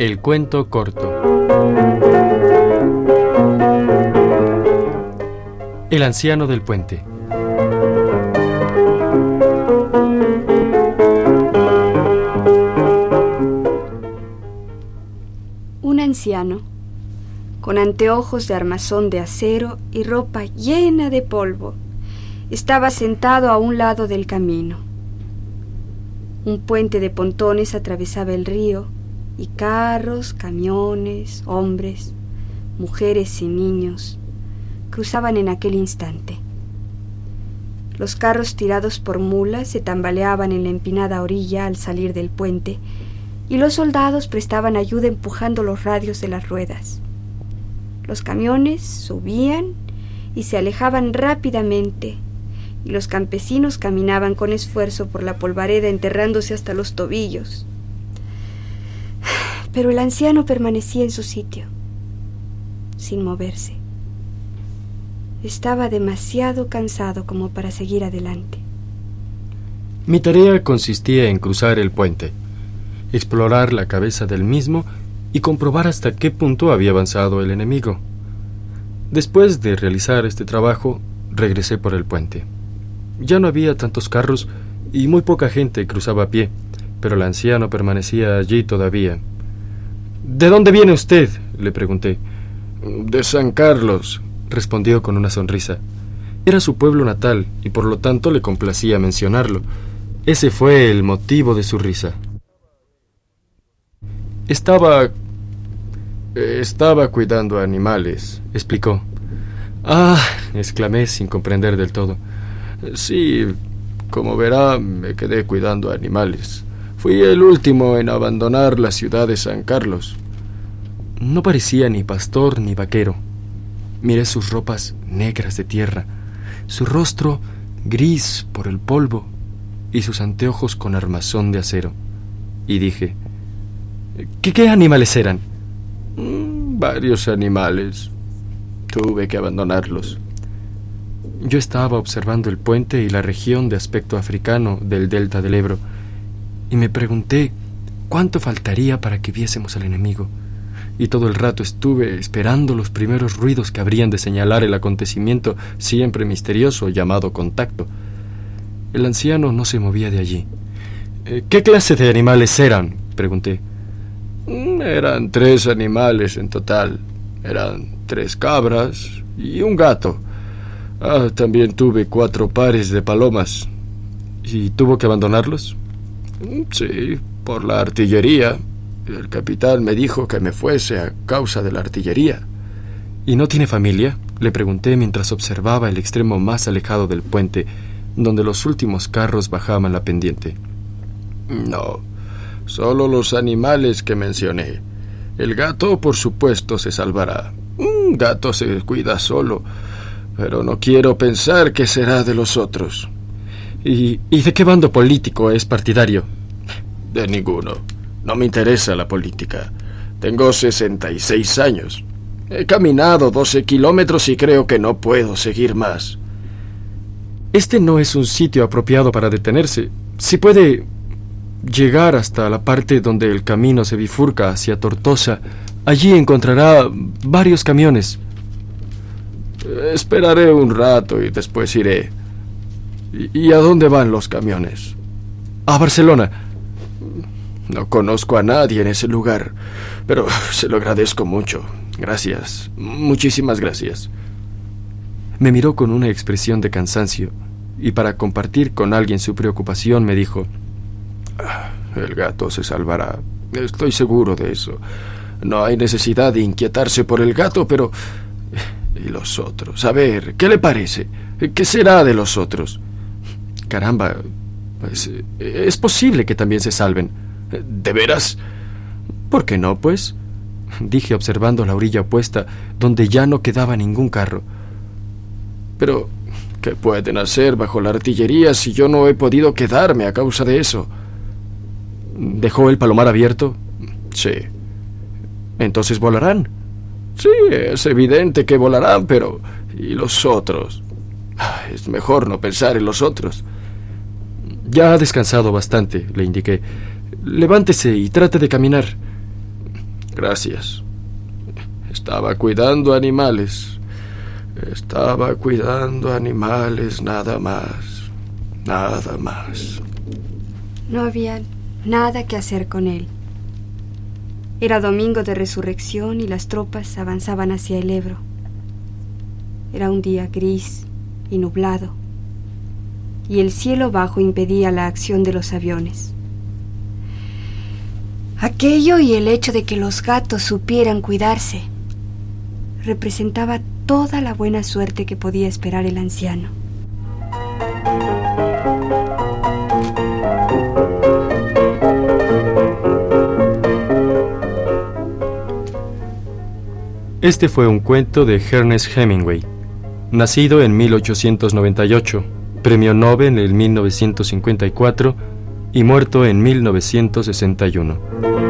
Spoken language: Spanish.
El cuento corto. El anciano del puente. Un anciano, con anteojos de armazón de acero y ropa llena de polvo, estaba sentado a un lado del camino. Un puente de pontones atravesaba el río y carros, camiones, hombres, mujeres y niños cruzaban en aquel instante. Los carros tirados por mulas se tambaleaban en la empinada orilla al salir del puente y los soldados prestaban ayuda empujando los radios de las ruedas. Los camiones subían y se alejaban rápidamente y los campesinos caminaban con esfuerzo por la polvareda enterrándose hasta los tobillos. Pero el anciano permanecía en su sitio, sin moverse. Estaba demasiado cansado como para seguir adelante. Mi tarea consistía en cruzar el puente, explorar la cabeza del mismo y comprobar hasta qué punto había avanzado el enemigo. Después de realizar este trabajo, regresé por el puente. Ya no había tantos carros y muy poca gente cruzaba a pie, pero el anciano permanecía allí todavía. ¿De dónde viene usted? le pregunté. De San Carlos, respondió con una sonrisa. Era su pueblo natal y por lo tanto le complacía mencionarlo. Ese fue el motivo de su risa. Estaba... Estaba cuidando animales, explicó. Ah, exclamé sin comprender del todo. Sí, como verá, me quedé cuidando animales. Fui el último en abandonar la ciudad de San Carlos. No parecía ni pastor ni vaquero. Miré sus ropas negras de tierra, su rostro gris por el polvo y sus anteojos con armazón de acero. Y dije, ¿qué, animales eran? Mm, varios animales. Tuve que abandonarlos. Yo estaba observando el puente y la región de aspecto africano del delta del Ebro, y me pregunté cuánto faltaría para que viésemos al enemigo. Y todo el rato estuve esperando los primeros ruidos que habrían de señalar el acontecimiento siempre misterioso llamado contacto. El anciano no se movía de allí. Eh, ¿Qué clase de animales eran? pregunté. Mm, eran tres animales en total. Eran tres cabras y un gato. Ah, también tuve cuatro pares de palomas. ¿Y tuvo que abandonarlos? Mm, sí, por la artillería. El capitán me dijo que me fuese a causa de la artillería. ¿Y no tiene familia? Le pregunté mientras observaba el extremo más alejado del puente, donde los últimos carros bajaban la pendiente. No, solo los animales que mencioné. El gato, por supuesto, se salvará. Un gato se cuida solo pero no quiero pensar que será de los otros. ¿Y, de qué bando político es partidario? De ninguno. No me interesa la política. Tengo 66 años. He caminado 12 kilómetros y creo que no puedo seguir más. Este no es un sitio apropiado para detenerse. Si puede llegar hasta la parte donde el camino se bifurca hacia Tortosa, allí encontrará varios camiones. Esperaré un rato y después iré. ¿Y, a dónde van los camiones? A Barcelona. No conozco a nadie en ese lugar, pero se lo agradezco mucho. Gracias. Muchísimas gracias. Me miró con una expresión de cansancio y para compartir con alguien su preocupación me dijo, ah, el gato se salvará. Estoy seguro de eso. No hay necesidad de inquietarse por el gato, pero y los otros. A ver, ¿qué le parece? ¿Qué será de los otros? Caramba, pues es posible que también se salven. ¿De veras? ¿Por qué no, pues? Dije observando la orilla opuesta, donde ya no quedaba ningún carro. Pero, ¿qué pueden hacer bajo la artillería si yo no he podido quedarme a causa de eso? ¿Dejó el palomar abierto? Sí. Entonces volarán. Sí, es evidente que volarán, pero... ¿Y los otros? Ah, es mejor no pensar en los otros. Ya ha descansado bastante, le indiqué. Levántese y trate de caminar. Gracias. Estaba cuidando animales. Estaba cuidando animales nada más. Nada más. No había nada que hacer con él. Era domingo de resurrección y las tropas avanzaban hacia el Ebro. Era un día gris y nublado, y el cielo bajo impedía la acción de los aviones. Aquello y el hecho de que los gatos supieran cuidarse representaba toda la buena suerte que podía esperar el anciano. Este fue un cuento de Ernest Hemingway, nacido en 1898, premio Nobel en 1954 y muerto en 1961.